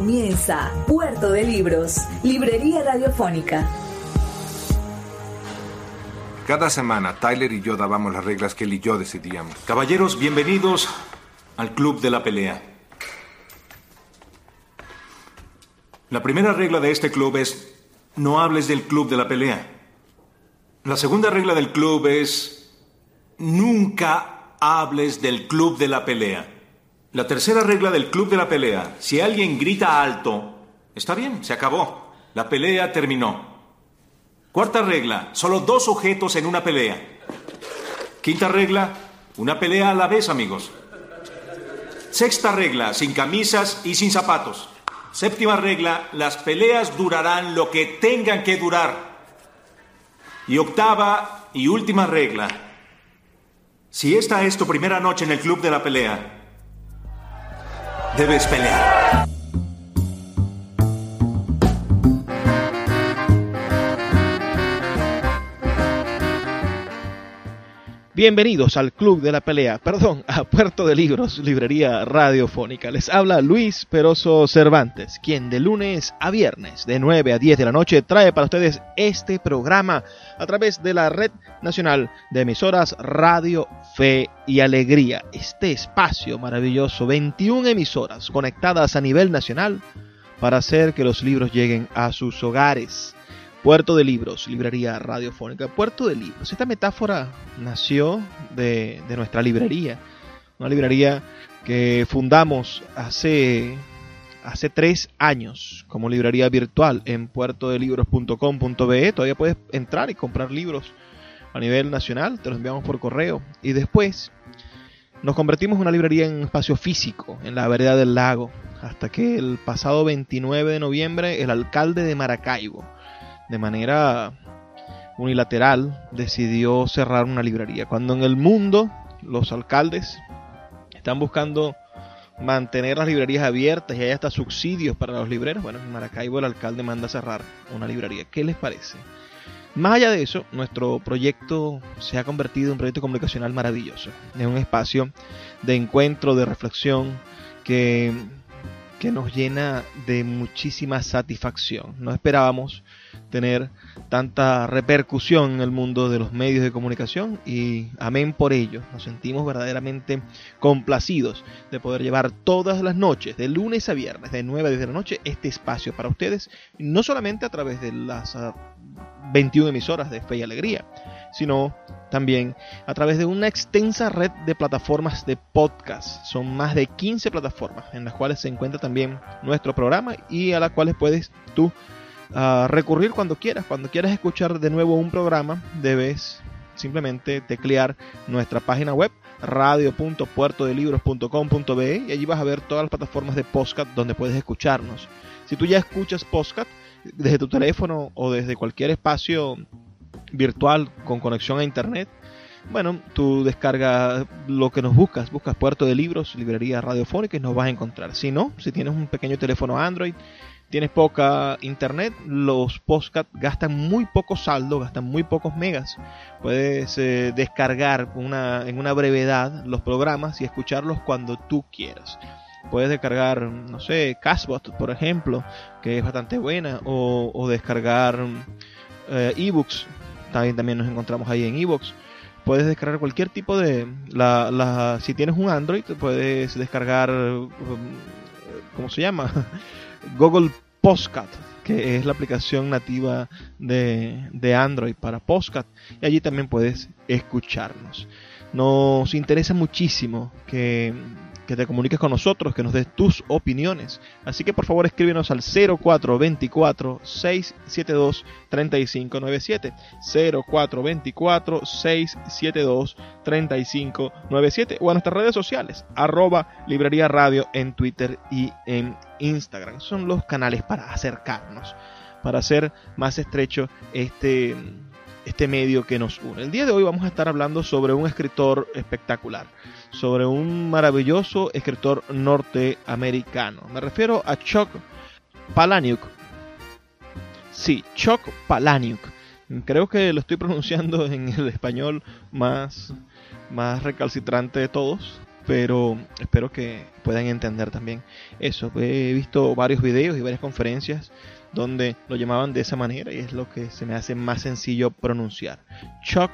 Comienza Puerto de Libros, Librería Radiofónica. Cada semana Tyler y yo dábamos las reglas que él y yo decidíamos. Caballeros, bienvenidos al Club de la Pelea. La primera regla de este club es no hables del Club de la Pelea. La segunda regla del club es nunca hables del Club de la Pelea. La tercera regla del club de la pelea, si alguien grita alto, está bien, se acabó. La pelea terminó. Cuarta regla, solo dos objetos en una pelea. Quinta regla, una pelea a la vez, amigos. Sexta regla, sin camisas y sin zapatos. Séptima regla, las peleas durarán lo que tengan que durar. Y octava y última regla, si esta es tu primera noche en el club de la pelea, debes pelear. Bienvenidos al Club de la Pelea, perdón, a Puerto de Libros, librería radiofónica. Les habla Luis Peroso Cervantes, quien de lunes a viernes, de 9 a 10 de la noche, trae para ustedes este programa a través de la Red Nacional de Emisoras Radio Fe y Alegría. Este espacio maravilloso, 21 emisoras conectadas a nivel nacional para hacer que los libros lleguen a sus hogares. Puerto de Libros, librería radiofónica. Puerto de Libros. Esta metáfora nació de, de, nuestra librería. Una librería que fundamos hace, hace tres años como librería virtual en puertodelibros.com.be. Todavía puedes entrar y comprar libros a nivel nacional. Te los enviamos por correo. Y después nos convertimos en una librería en espacio físico, en la vereda del lago. Hasta que el pasado 29 de noviembre el alcalde de Maracaibo de manera unilateral decidió cerrar una librería. Cuando en el mundo los alcaldes están buscando mantener las librerías abiertas y hay hasta subsidios para los libreros, bueno, en Maracaibo el alcalde manda cerrar una librería. ¿Qué les parece? Más allá de eso, nuestro proyecto se ha convertido en un proyecto comunicacional maravilloso. Es un espacio de encuentro, de reflexión, que, que nos llena de muchísima satisfacción. No esperábamos tener tanta repercusión en el mundo de los medios de comunicación y amén por ello. Nos sentimos verdaderamente complacidos de poder llevar todas las noches, de lunes a viernes, de 9 a 10 de la noche, este espacio para ustedes, no solamente a través de las 21 emisoras de Fe y Alegría, sino también a través de una extensa red de plataformas de podcast. Son más de 15 plataformas en las cuales se encuentra también nuestro programa y a las cuales puedes tú a recurrir cuando quieras. Cuando quieras escuchar de nuevo un programa, debes simplemente teclear nuestra página web radio.puertodelibros.com.be y allí vas a ver todas las plataformas de podcast donde puedes escucharnos. Si tú ya escuchas podcast desde tu teléfono o desde cualquier espacio virtual con conexión a internet, bueno, tú descargas lo que nos buscas, buscas Puerto de Libros, librería radiofónica y nos vas a encontrar. Si no, si tienes un pequeño teléfono Android, tienes poca internet, los podcast gastan muy poco saldo, gastan muy pocos megas. Puedes eh, descargar en una brevedad los programas y escucharlos cuando tú quieras. Puedes descargar, no sé, Cashbot, por ejemplo, que es bastante buena, o, descargar eh, ebooks. También, también nos encontramos ahí en ebooks. Puedes descargar cualquier tipo de... Si tienes un Android, puedes descargar... ¿Cómo se llama? Google Postcat, que es la aplicación nativa de, de, Android para Postcat. Y allí también puedes escucharnos. Nos interesa muchísimo que, que te comuniques con nosotros, que nos des tus opiniones. Así que por favor escríbenos al 0424-672-3597. 0424-672-3597 o a nuestras redes sociales, arroba librería radio en Twitter y en Instagram. Son los canales para acercarnos, para hacer más estrecho este, este medio que nos une. El día de hoy vamos a estar hablando sobre un escritor espectacular, sobre un maravilloso escritor norteamericano. Me refiero a Chuck Palahniuk. Sí, Chuck Palahniuk. Creo que lo estoy pronunciando en el español más, más recalcitrante de todos pero espero que puedan entender también eso. He visto varios videos y varias conferencias donde lo llamaban de esa manera y es lo que se me hace más sencillo pronunciar. Chuck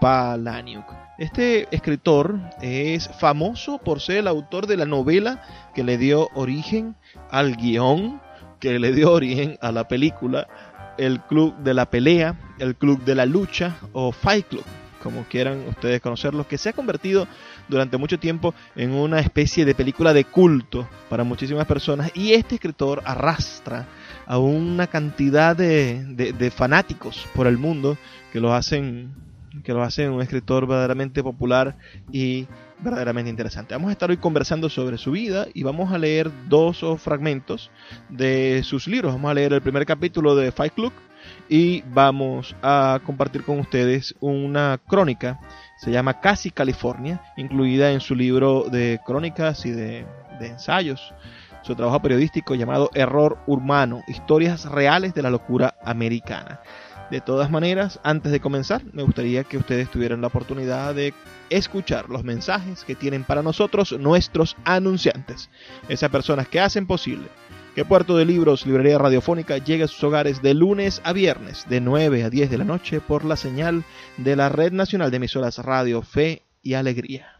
Palahniuk. Este escritor es famoso por ser el autor de la novela que le dio origen al guion, que le dio origen a la película El Club de la Pelea, El Club de la Lucha o Fight Club como quieran ustedes conocerlo, que se ha convertido durante mucho tiempo en una especie de película de culto para muchísimas personas y este escritor arrastra a una cantidad de, fanáticos por el mundo que lo hacen que lo hacen un escritor verdaderamente popular y verdaderamente interesante. Vamos a estar hoy conversando sobre su vida y vamos a leer dos fragmentos de sus libros. Vamos a leer el primer capítulo de Fight Club y vamos a compartir con ustedes una crónica, se llama Casi California, incluida en su libro de crónicas y de, ensayos, su trabajo periodístico llamado Error Urbano, historias reales de la locura americana. De todas maneras, antes de comenzar, me gustaría que ustedes tuvieran la oportunidad de escuchar los mensajes que tienen para nosotros nuestros anunciantes, esas personas que hacen posible que Puerto de Libros, Librería Radiofónica, llegue a sus hogares de lunes a viernes, de 9 a 10 de la noche, por la señal de la Red Nacional de Emisoras Radio Fe y Alegría.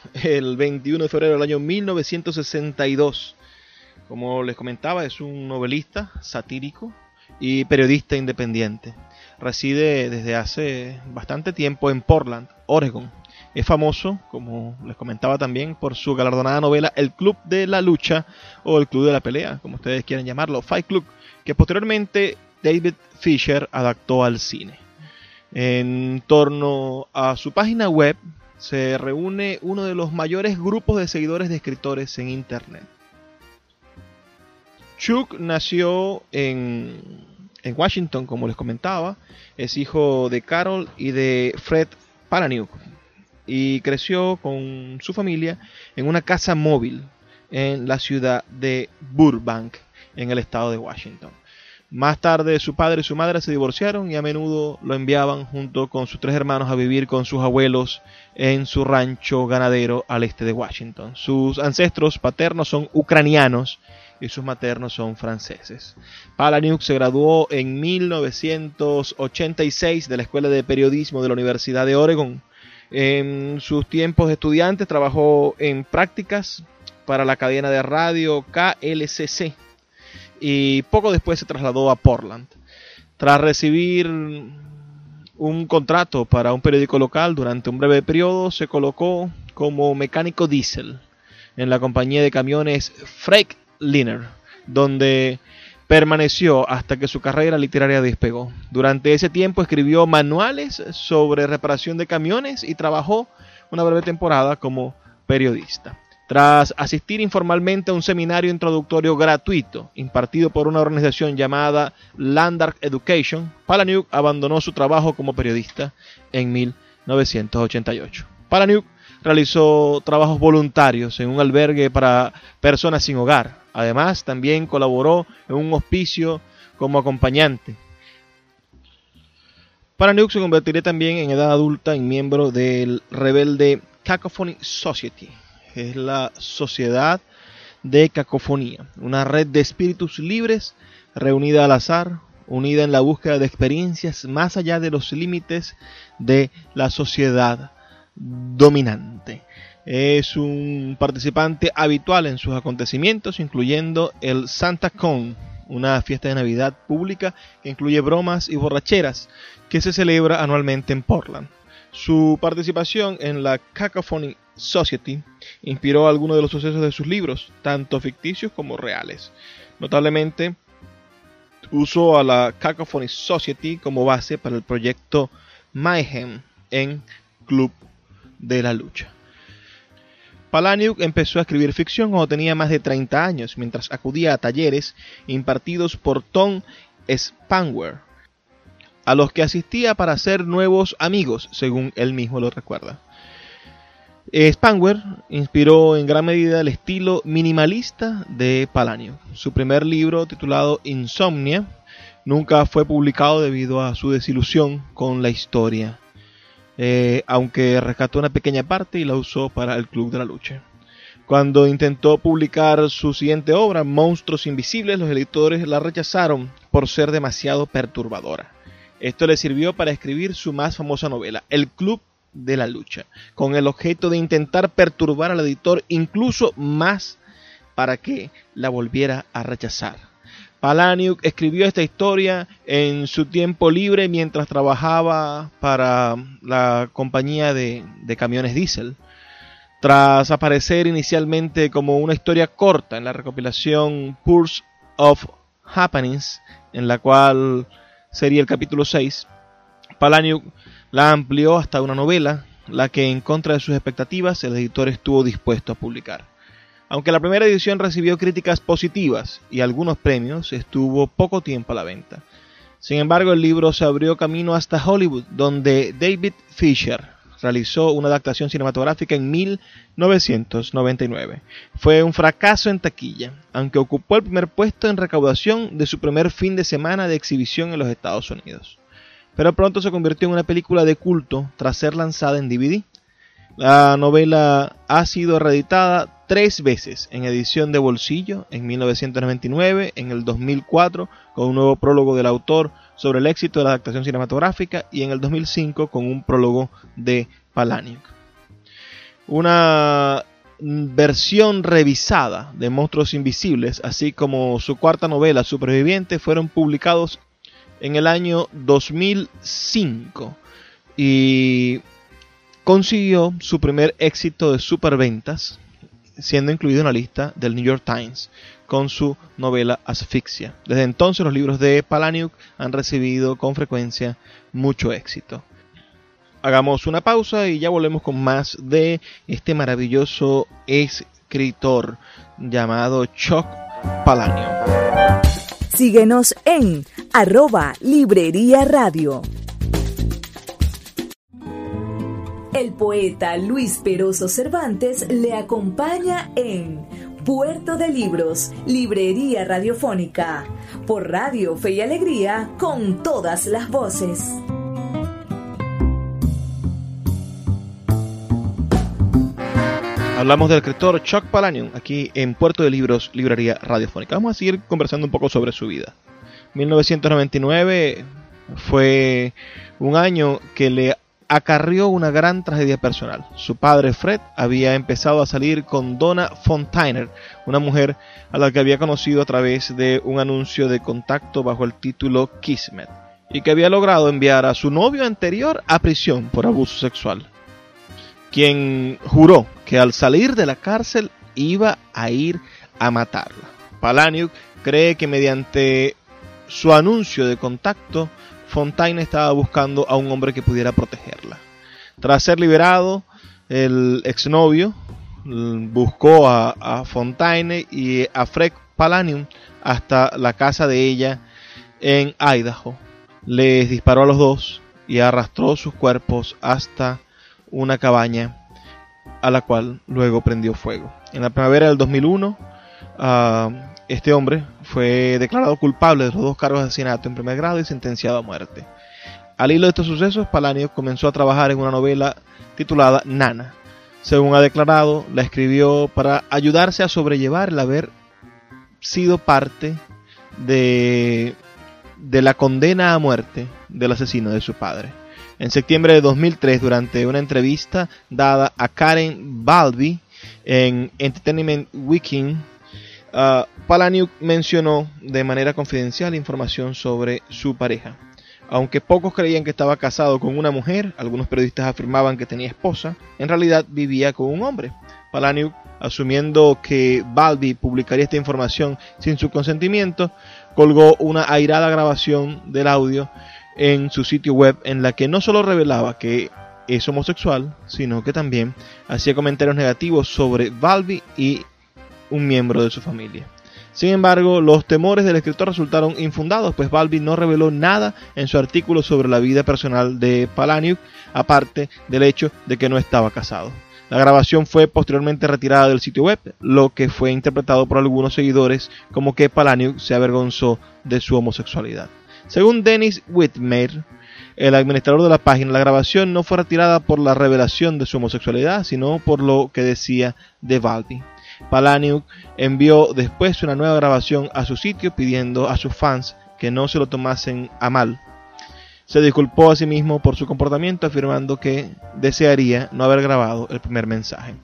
el 21 de febrero del año 1962. Como les comentaba, es un novelista satírico y periodista independiente. Reside desde hace bastante tiempo en Portland, Oregon. Es famoso, como les comentaba también, por su galardonada novela El Club de la Lucha o El Club de la Pelea, como ustedes quieran llamarlo, Fight Club, que posteriormente David Fisher adaptó al cine. En torno a su página web se reúne uno de los mayores grupos de seguidores de escritores en Internet. Chuck nació en, en Washington, como les comentaba. Es hijo de Carol y de Fred Palahniuk. Y creció con su familia en una casa móvil en la ciudad de Burbank, en el estado de Washington. Más tarde su padre y su madre se divorciaron y a menudo lo enviaban junto con sus tres hermanos a vivir con sus abuelos en su rancho ganadero al este de Washington. Sus ancestros paternos son ucranianos y sus maternos son franceses. Palahniuk se graduó en 1986 de la Escuela de Periodismo de la Universidad de Oregon. En sus tiempos de estudiante trabajó en prácticas para la cadena de radio KLCC y poco después se trasladó a Portland. Tras recibir un contrato para un periódico local durante un breve periodo, se colocó como mecánico diésel en la compañía de camiones Freightliner, donde permaneció hasta que su carrera literaria despegó. Durante ese tiempo escribió manuales sobre reparación de camiones y trabajó una breve temporada como periodista. Tras asistir informalmente a un seminario introductorio gratuito impartido por una organización llamada Landark Education, Palaniuk abandonó su trabajo como periodista en 1988. Palaniuk realizó trabajos voluntarios en un albergue para personas sin hogar. Además, también colaboró en un hospicio como acompañante. Palaniuk se convertiría también en edad adulta en miembro del rebelde Cacophony Society, es la Sociedad de Cacofonía, una red de espíritus libres reunida al azar, unida en la búsqueda de experiencias más allá de los límites de la sociedad dominante. Es un participante habitual en sus acontecimientos, incluyendo el Santa Con, una fiesta de Navidad pública que incluye bromas y borracheras que se celebra anualmente en Portland. Su participación en la Cacophony Society inspiró algunos de los sucesos de sus libros, tanto ficticios como reales. Notablemente, usó a la Cacophony Society como base para el proyecto Mayhem en Club de la Lucha. Palaniuk empezó a escribir ficción cuando tenía más de 30 años, mientras acudía a talleres impartidos por Tom Spanwer, a los que asistía para hacer nuevos amigos, según él mismo lo recuerda. Eh, Spanwer inspiró en gran medida el estilo minimalista de Palanio. Su primer libro, titulado Insomnia, nunca fue publicado debido a su desilusión con la historia, eh, aunque rescató una pequeña parte y la usó para el Club de la Lucha. Cuando intentó publicar su siguiente obra, Monstruos Invisibles, los editores la rechazaron por ser demasiado perturbadora. Esto le sirvió para escribir su más famosa novela, El Club de la lucha, con el objeto de intentar perturbar al editor incluso más para que la volviera a rechazar. Palaniuk escribió esta historia en su tiempo libre mientras trabajaba para la compañía de, camiones diésel. Tras aparecer inicialmente como una historia corta en la recopilación Pulse of Happenings, en la cual sería el capítulo 6, Palaniuk la amplió hasta una novela, la que en contra de sus expectativas el editor estuvo dispuesto a publicar. Aunque la primera edición recibió críticas positivas y algunos premios, estuvo poco tiempo a la venta. Sin embargo, el libro se abrió camino hasta Hollywood, donde David Fisher realizó una adaptación cinematográfica en 1999. Fue un fracaso en taquilla, aunque ocupó el primer puesto en recaudación de su primer fin de semana de exhibición en los Estados Unidos pero pronto se convirtió en una película de culto tras ser lanzada en DVD. La novela ha sido reeditada tres veces en edición de bolsillo, en 1999, en el 2004, con un nuevo prólogo del autor sobre el éxito de la adaptación cinematográfica y en el 2005 con un prólogo de Palaniuk. Una versión revisada de Monstruos Invisibles, así como su cuarta novela Superviviente, fueron publicados en el año 2005 y consiguió su primer éxito de superventas, siendo incluido en la lista del New York Times con su novela Asfixia. Desde entonces los libros de Palaniuk han recibido con frecuencia mucho éxito. Hagamos una pausa y ya volvemos con más de este maravilloso escritor llamado Chuck Palaniuk. Síguenos en arroba Librería Radio. El poeta Luis Peroso Cervantes le acompaña en Puerto de Libros, Librería Radiofónica, por Radio Fe y Alegría, con todas las voces. Hablamos del escritor Chuck Palahniuk aquí en Puerto de Libros, Librería Radiofónica. Vamos a seguir conversando un poco sobre su vida. 1999 fue un año que le acarrió una gran tragedia personal. Su padre Fred había empezado a salir con Donna Fontainer, una mujer a la que había conocido a través de un anuncio de contacto bajo el título Kismet, y que había logrado enviar a su novio anterior a prisión por abuso sexual quien juró que al salir de la cárcel iba a ir a matarla. Palaniuk cree que mediante su anuncio de contacto, Fontaine estaba buscando a un hombre que pudiera protegerla. Tras ser liberado, el exnovio buscó a, Fontaine y a Fred Palanium hasta la casa de ella en Idaho. Les disparó a los dos y arrastró sus cuerpos hasta una cabaña a la cual luego prendió fuego. En la primavera del 2001, ah, este hombre fue declarado culpable de los dos cargos de asesinato en primer grado y sentenciado a muerte. Al hilo de estos sucesos, Palanio comenzó a trabajar en una novela titulada Nana. Según ha declarado, la escribió para ayudarse a sobrellevar el haber sido parte de, de la condena a muerte del asesino de su padre. En septiembre de 2003, durante una entrevista dada a Karen Balbi en Entertainment Weekend, uh, Palaniuk mencionó de manera confidencial información sobre su pareja. Aunque pocos creían que estaba casado con una mujer, algunos periodistas afirmaban que tenía esposa, en realidad vivía con un hombre. Palaniuk, asumiendo que Balbi publicaría esta información sin su consentimiento, colgó una airada grabación del audio en su sitio web en la que no solo revelaba que es homosexual, sino que también hacía comentarios negativos sobre Balbi y un miembro de su familia. Sin embargo, los temores del escritor resultaron infundados, pues Balbi no reveló nada en su artículo sobre la vida personal de Palaniuk, aparte del hecho de que no estaba casado. La grabación fue posteriormente retirada del sitio web, lo que fue interpretado por algunos seguidores como que Palaniuk se avergonzó de su homosexualidad. Según Dennis Whitmer, el administrador de la página, la grabación no fue retirada por la revelación de su homosexualidad, sino por lo que decía de Balbi. Palaniuk envió después una nueva grabación a su sitio pidiendo a sus fans que no se lo tomasen a mal. Se disculpó a sí mismo por su comportamiento afirmando que desearía no haber grabado el primer mensaje.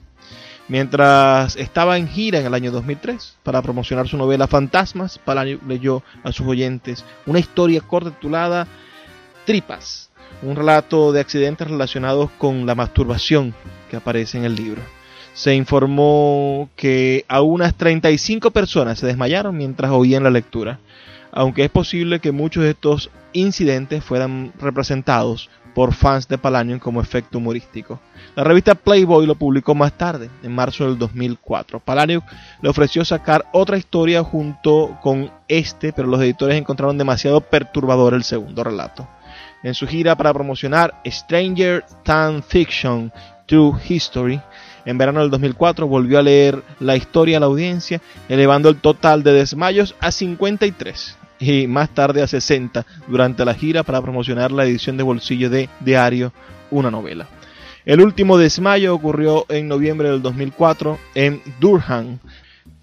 Mientras estaba en gira en el año 2003 para promocionar su novela Fantasmas, Palaniuk leyó a sus oyentes una historia corta titulada Tripas, un relato de accidentes relacionados con la masturbación que aparece en el libro se informó que a unas 35 personas se desmayaron mientras oían la lectura, aunque es posible que muchos de estos incidentes fueran representados por fans de Palanium como efecto humorístico. La revista Playboy lo publicó más tarde, en marzo del 2004. Palaniuk le ofreció sacar otra historia junto con este, pero los editores encontraron demasiado perturbador el segundo relato. En su gira para promocionar Stranger Than Fiction True History, en verano del 2004 volvió a leer la historia a la audiencia, elevando el total de desmayos a 53 y más tarde a 60 durante la gira para promocionar la edición de bolsillo de Diario, una novela. El último desmayo ocurrió en noviembre del 2004 en Durham,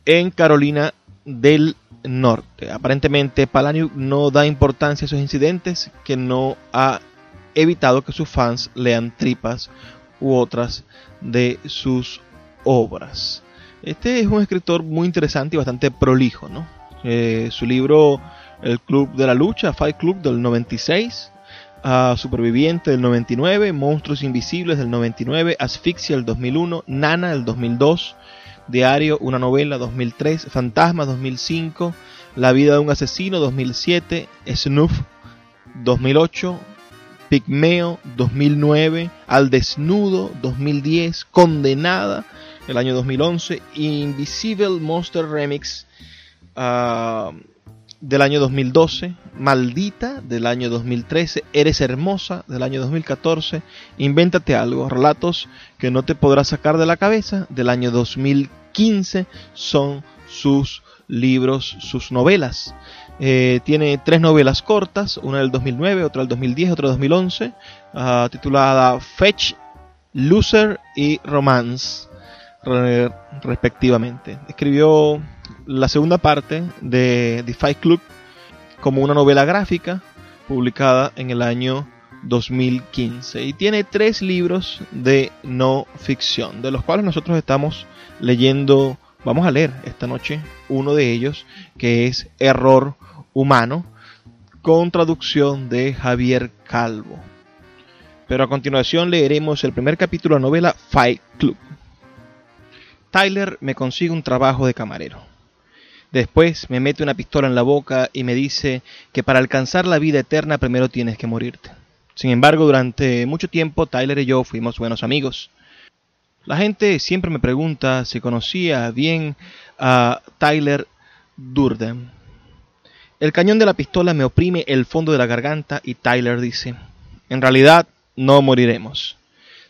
en Carolina del Norte. Aparentemente Palaniuk no da importancia a esos incidentes que no ha evitado que sus fans lean tripas u otras de sus obras. Este es un escritor muy interesante y bastante prolijo. ¿no? Eh, su libro El Club de la Lucha, Fight Club del 96, uh, Superviviente del 99, Monstruos Invisibles del 99, Asfixia del 2001, Nana del 2002, Diario, una novela 2003, Fantasma 2005, La vida de un asesino 2007, Snuff 2008, Pigmeo 2009, Al Desnudo 2010, Condenada el año 2011, Invisible Monster Remix uh, del año 2012, Maldita del año 2013, Eres Hermosa del año 2014, Invéntate algo, relatos que no te podrás sacar de la cabeza del año 2015 son sus libros, sus novelas. Eh, tiene tres novelas cortas, una del 2009, otra del 2010, otra del 2011, ah, titulada Fetch, Loser y Romance, respectivamente. Escribió la segunda parte de The Fight Club como una novela gráfica publicada en el año 2015 y tiene tres libros de no ficción, de los cuales nosotros estamos leyendo Vamos a leer esta noche uno de ellos que es Error Humano con traducción de Javier Calvo. Pero a continuación leeremos el primer capítulo de la novela Fight Club. Tyler me consigue un trabajo de camarero. Después me mete una pistola en la boca y me dice que para alcanzar la vida eterna primero tienes que morirte. Sin embargo, durante mucho tiempo Tyler y yo fuimos buenos amigos. La gente siempre me pregunta si conocía bien a Tyler Durden. El cañón de la pistola me oprime el fondo de la garganta y Tyler dice, en realidad no moriremos.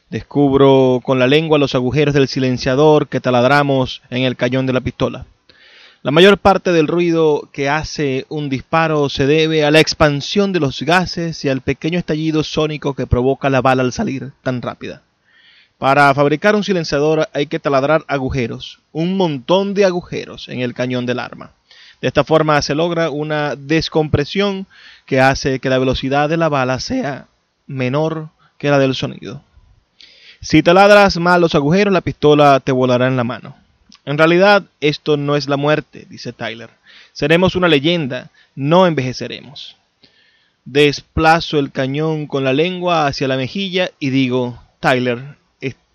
Descubro con la lengua los agujeros del silenciador que taladramos en el cañón de la pistola. La mayor parte del ruido que hace un disparo se debe a la expansión de los gases y al pequeño estallido sónico que provoca la bala al salir tan rápida. Para fabricar un silenciador hay que taladrar agujeros, un montón de agujeros en el cañón del arma. De esta forma se logra una descompresión que hace que la velocidad de la bala sea menor que la del sonido. Si taladras mal los agujeros, la pistola te volará en la mano. En realidad, esto no es la muerte, dice Tyler. Seremos una leyenda, no envejeceremos. Desplazo el cañón con la lengua hacia la mejilla y digo, Tyler,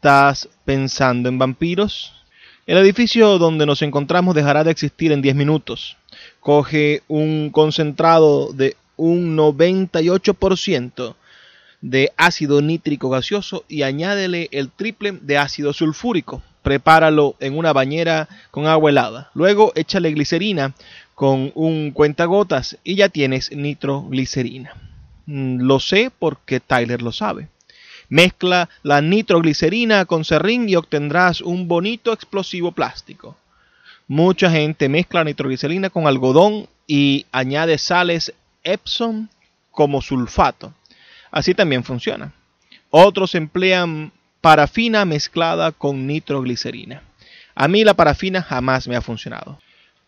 ¿estás pensando en vampiros? El edificio donde nos encontramos dejará de existir en 10 minutos. Coge un concentrado de un 98% de ácido nítrico gaseoso y añádele el triple de ácido sulfúrico prepáralo en una bañera con agua helada. Luego échale glicerina con un cuentagotas y ya tienes nitroglicerina. Mm, lo sé porque Tyler lo sabe. Mezcla la nitroglicerina con serrín y obtendrás un bonito explosivo plástico. Mucha gente mezcla nitroglicerina con algodón y añade sales Epsom como sulfato. Así también funciona. Otros emplean parafina mezclada con nitroglicerina. A mí la parafina jamás me ha funcionado.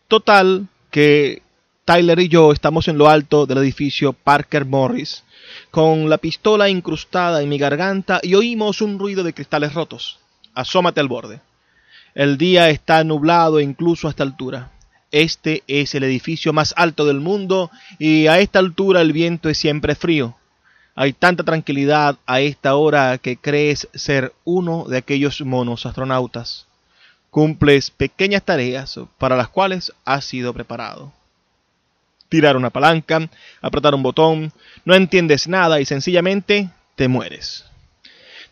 Total que Tyler y yo estamos en lo alto del edificio Parker Morris, con la pistola incrustada en mi garganta y oímos un ruido de cristales rotos. Asómate al borde. El día está nublado incluso a esta altura. Este es el edificio más alto del mundo y a esta altura el viento es siempre frío. Hay tanta tranquilidad a esta hora que crees ser uno de aquellos monos astronautas. Cumples pequeñas tareas para las cuales has sido preparado. Tirar una palanca, apretar un botón, no entiendes nada y sencillamente te mueres.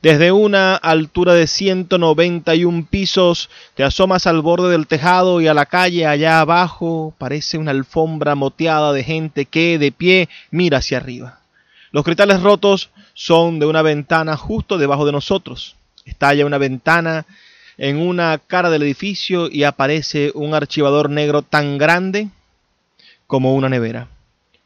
Desde una altura de 191 pisos te asomas al borde del tejado y a la calle allá abajo parece una alfombra moteada de gente que de pie mira hacia arriba. Los cristales rotos son de una ventana justo debajo de nosotros. Estalla una ventana en una cara del edificio y aparece un archivador negro tan grande como una nevera.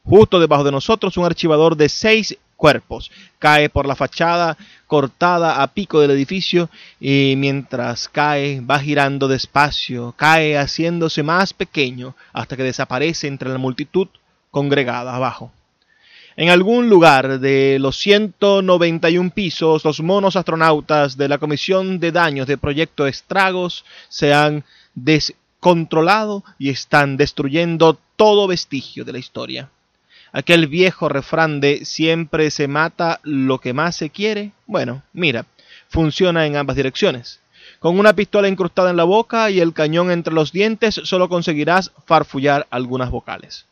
Justo debajo de nosotros un archivador de seis cuerpos. Cae por la fachada cortada a pico del edificio y mientras cae va girando despacio, cae haciéndose más pequeño hasta que desaparece entre la multitud congregada abajo. En algún lugar de los 191 pisos, los monos astronautas de la Comisión de Daños de Proyecto Estragos se han descontrolado y están destruyendo todo vestigio de la historia. Aquel viejo refrán de siempre se mata lo que más se quiere, bueno, mira, funciona en ambas direcciones. Con una pistola incrustada en la boca y el cañón entre los dientes solo conseguirás farfullar algunas vocales.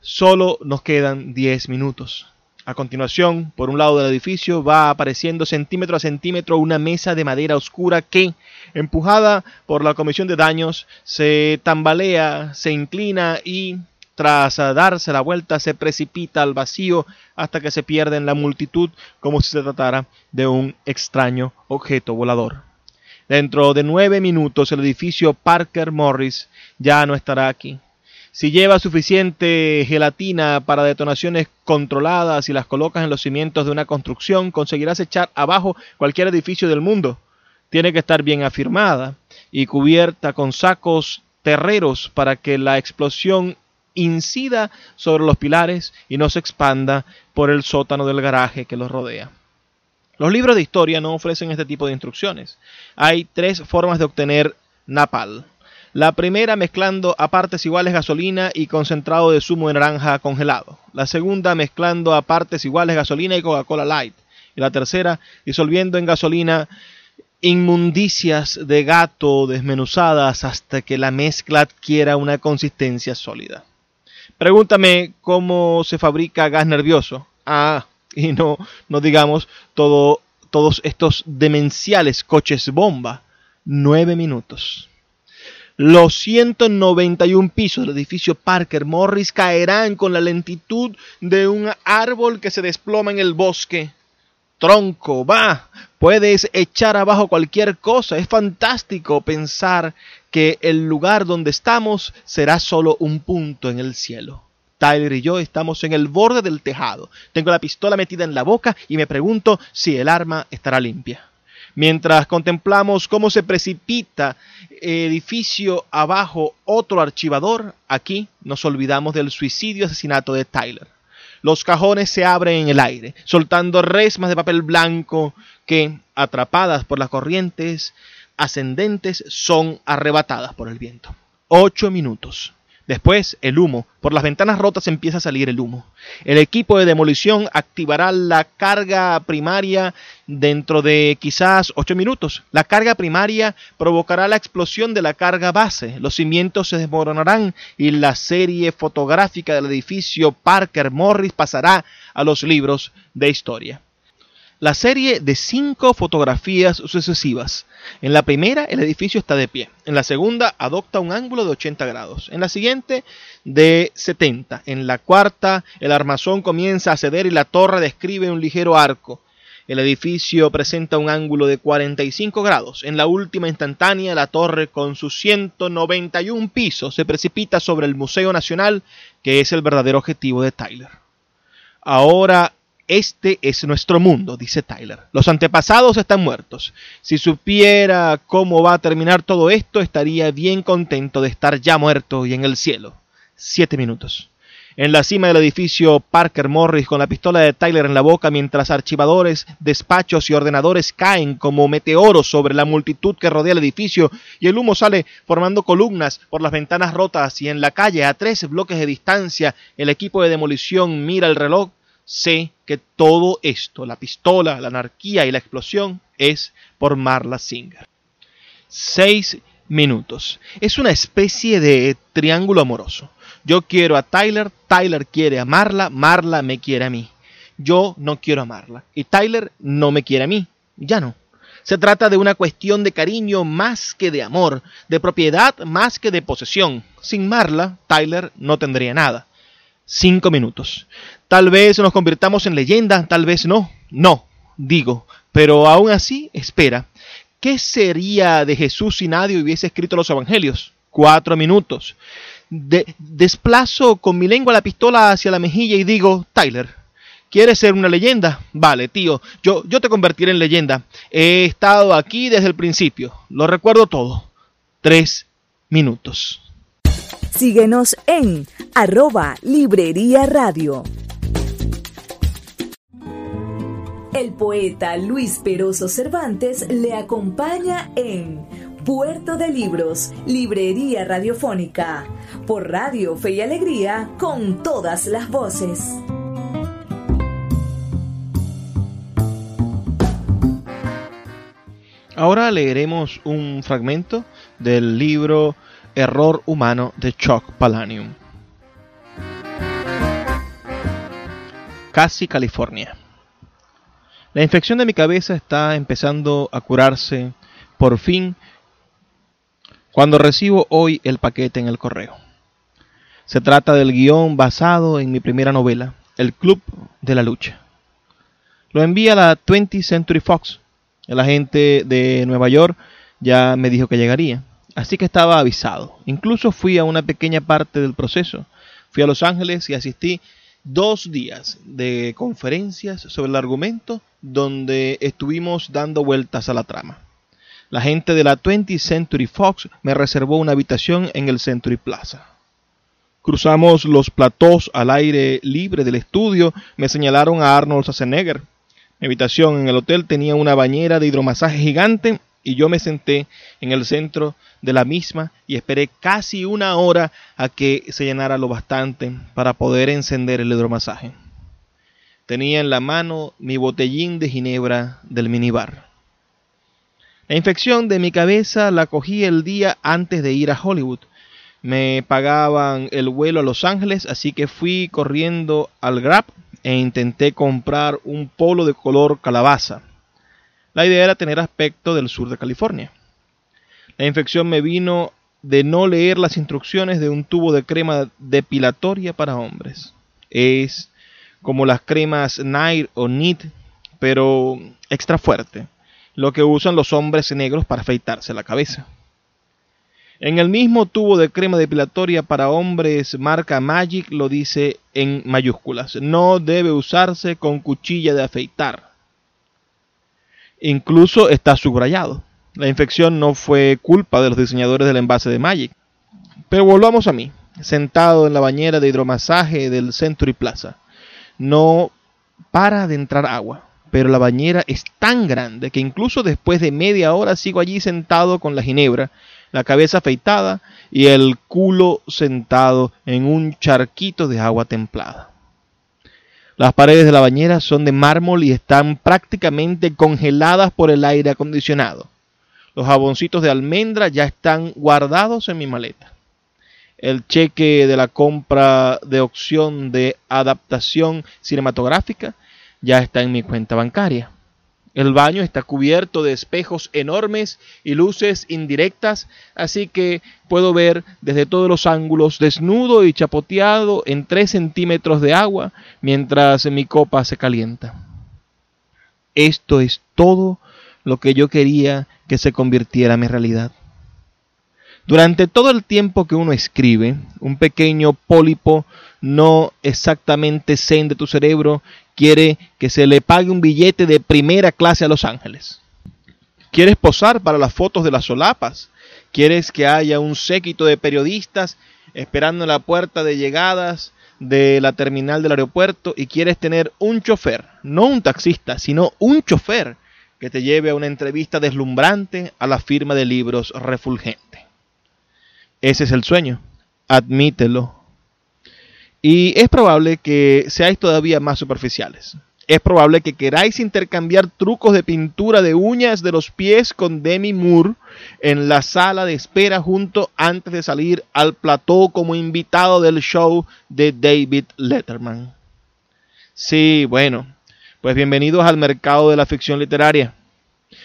Solo nos quedan 10 minutos. A continuación, por un lado del edificio va apareciendo centímetro a centímetro una mesa de madera oscura que, empujada por la comisión de daños, se tambalea, se inclina y, tras darse la vuelta, se precipita al vacío hasta que se pierde en la multitud como si se tratara de un extraño objeto volador. Dentro de nueve minutos el edificio Parker Morris ya no estará aquí. Si llevas suficiente gelatina para detonaciones controladas y las colocas en los cimientos de una construcción, conseguirás echar abajo cualquier edificio del mundo. Tiene que estar bien afirmada y cubierta con sacos terreros para que la explosión incida sobre los pilares y no se expanda por el sótano del garaje que los rodea. Los libros de historia no ofrecen este tipo de instrucciones. Hay tres formas de obtener napal. La primera mezclando a partes iguales gasolina y concentrado de zumo de naranja congelado. La segunda mezclando a partes iguales gasolina y Coca-Cola Light. Y la tercera disolviendo en gasolina inmundicias de gato desmenuzadas hasta que la mezcla adquiera una consistencia sólida. Pregúntame cómo se fabrica gas nervioso. Ah, y no, no digamos todo todos estos demenciales coches bomba. Nueve minutos. Los 191 pisos del edificio Parker Morris caerán con la lentitud de un árbol que se desploma en el bosque. Tronco, va, puedes echar abajo cualquier cosa. Es fantástico pensar que el lugar donde estamos será solo un punto en el cielo. Tyler y yo estamos en el borde del tejado. Tengo la pistola metida en la boca y me pregunto si el arma estará limpia mientras contemplamos cómo se precipita edificio abajo otro archivador, aquí nos olvidamos del suicidio asesinato de Tyler. Los cajones se abren en el aire, soltando resmas de papel blanco que, atrapadas por las corrientes ascendentes, son arrebatadas por el viento. Ocho minutos. Después, el humo. Por las ventanas rotas empieza a salir el humo. El equipo de demolición activará la carga primaria dentro de quizás 8 minutos. La carga primaria provocará la explosión de la carga base. Los cimientos se desmoronarán y la serie fotográfica del edificio Parker Morris pasará a los libros de historia la serie de cinco fotografías sucesivas. En la primera, el edificio está de pie. En la segunda, adopta un ángulo de 80 grados. En la siguiente, de 70. En la cuarta, el armazón comienza a ceder y la torre describe un ligero arco. El edificio presenta un ángulo de 45 grados. En la última instantánea, la torre con sus 191 pisos se precipita sobre el Museo Nacional, que es el verdadero objetivo de Tyler. Ahora este es nuestro mundo, dice Tyler. Los antepasados están muertos. Si supiera cómo va a terminar todo esto, estaría bien contento de estar ya muerto y en el cielo. Siete minutos. En la cima del edificio Parker Morris con la pistola de Tyler en la boca mientras archivadores, despachos y ordenadores caen como meteoros sobre la multitud que rodea el edificio y el humo sale formando columnas por las ventanas rotas y en la calle a tres bloques de distancia el equipo de demolición mira el reloj sé que todo esto, la pistola, la anarquía y la explosión, es por Marla Singer. Seis minutos. Es una especie de triángulo amoroso. Yo quiero a Tyler, Tyler quiere a Marla, Marla me quiere a mí. Yo no quiero a Marla y Tyler no me quiere a mí. Ya no. Se trata de una cuestión de cariño más que de amor, de propiedad más que de posesión. Sin Marla, Tyler no tendría nada cinco minutos. Tal vez nos convirtamos en leyenda, tal vez no. No, digo, pero aún así, espera. ¿Qué sería de Jesús si nadie hubiese escrito los evangelios? Cuatro minutos. desplazo con mi lengua la pistola hacia la mejilla y digo, Tyler, ¿quieres ser una leyenda? Vale, tío, yo, yo te convertiré en leyenda. He estado aquí desde el principio, lo recuerdo todo. Tres minutos. Síguenos en arroba Librería Radio. El poeta Luis Peroso Cervantes le acompaña en Puerto de Libros, Librería Radiofónica, por Radio Fe y Alegría, con todas las voces. Ahora leeremos un fragmento del libro Error humano de Chuck Palanium. Casi California. La infección de mi cabeza está empezando a curarse por fin cuando recibo hoy el paquete en el correo. Se trata del guion basado en mi primera novela, El Club de la Lucha. Lo envía la 20th Century Fox. El agente de Nueva York ya me dijo que llegaría. Así que estaba avisado. Incluso fui a una pequeña parte del proceso. Fui a Los Ángeles y asistí dos días de conferencias sobre el argumento donde estuvimos dando vueltas a la trama. La gente de la 20th Century Fox me reservó una habitación en el Century Plaza. Cruzamos los platós al aire libre del estudio, me señalaron a Arnold Schwarzenegger. Mi habitación en el hotel tenía una bañera de hidromasaje gigante y yo me senté en el centro de la misma y esperé casi una hora a que se llenara lo bastante para poder encender el hidromasaje. Tenía en la mano mi botellín de ginebra del minibar. La infección de mi cabeza la cogí el día antes de ir a Hollywood. Me pagaban el vuelo a Los Ángeles, así que fui corriendo al Grab e intenté comprar un polo de color calabaza La idea era tener aspecto del sur de California. La infección me vino de no leer las instrucciones de un tubo de crema depilatoria para hombres. Es como las cremas Night o Nit, pero extra fuerte, lo que usan los hombres negros para afeitarse la cabeza. En el mismo tubo de crema depilatoria para hombres marca Magic lo dice en mayúsculas. No debe usarse con cuchilla de afeitar. Incluso está subrayado. La infección no fue culpa de los diseñadores del envase de Magic. Pero volvamos a mí, sentado en la bañera de hidromasaje del Century Plaza. No para de entrar agua, pero la bañera es tan grande que incluso después de media hora sigo allí sentado con la ginebra, la cabeza afeitada y el culo sentado en un charquito de agua templada. Las paredes de la bañera son de mármol y están prácticamente congeladas por el aire acondicionado. Los jaboncitos de almendra ya están guardados en mi maleta. El cheque de la compra de opción de adaptación cinematográfica ya está en mi cuenta bancaria. El baño está cubierto de espejos enormes y luces indirectas, así que puedo ver desde todos los ángulos desnudo y chapoteado en 3 centímetros de agua mientras mi copa se calienta. Esto es todo lo que yo quería que se convirtiera en mi realidad. Durante todo el tiempo que uno escribe, un pequeño pólipo no exactamente zen de tu cerebro quiere que se le pague un billete de primera clase a Los Ángeles. Quieres posar para las fotos de las solapas. Quieres que haya un séquito de periodistas esperando en la puerta de llegadas de la terminal del aeropuerto y quieres tener un chofer, no un taxista, sino un chofer que te lleve a una entrevista deslumbrante a la firma de libros refulgente. Ese es el sueño, admítelo. Y es probable que seáis todavía más superficiales. Es probable que queráis intercambiar trucos de pintura de uñas de los pies con Demi Moore en la sala de espera junto antes de salir al plató como invitado del show de David Letterman. Sí, bueno, pues bienvenidos al mercado de la ficción literaria.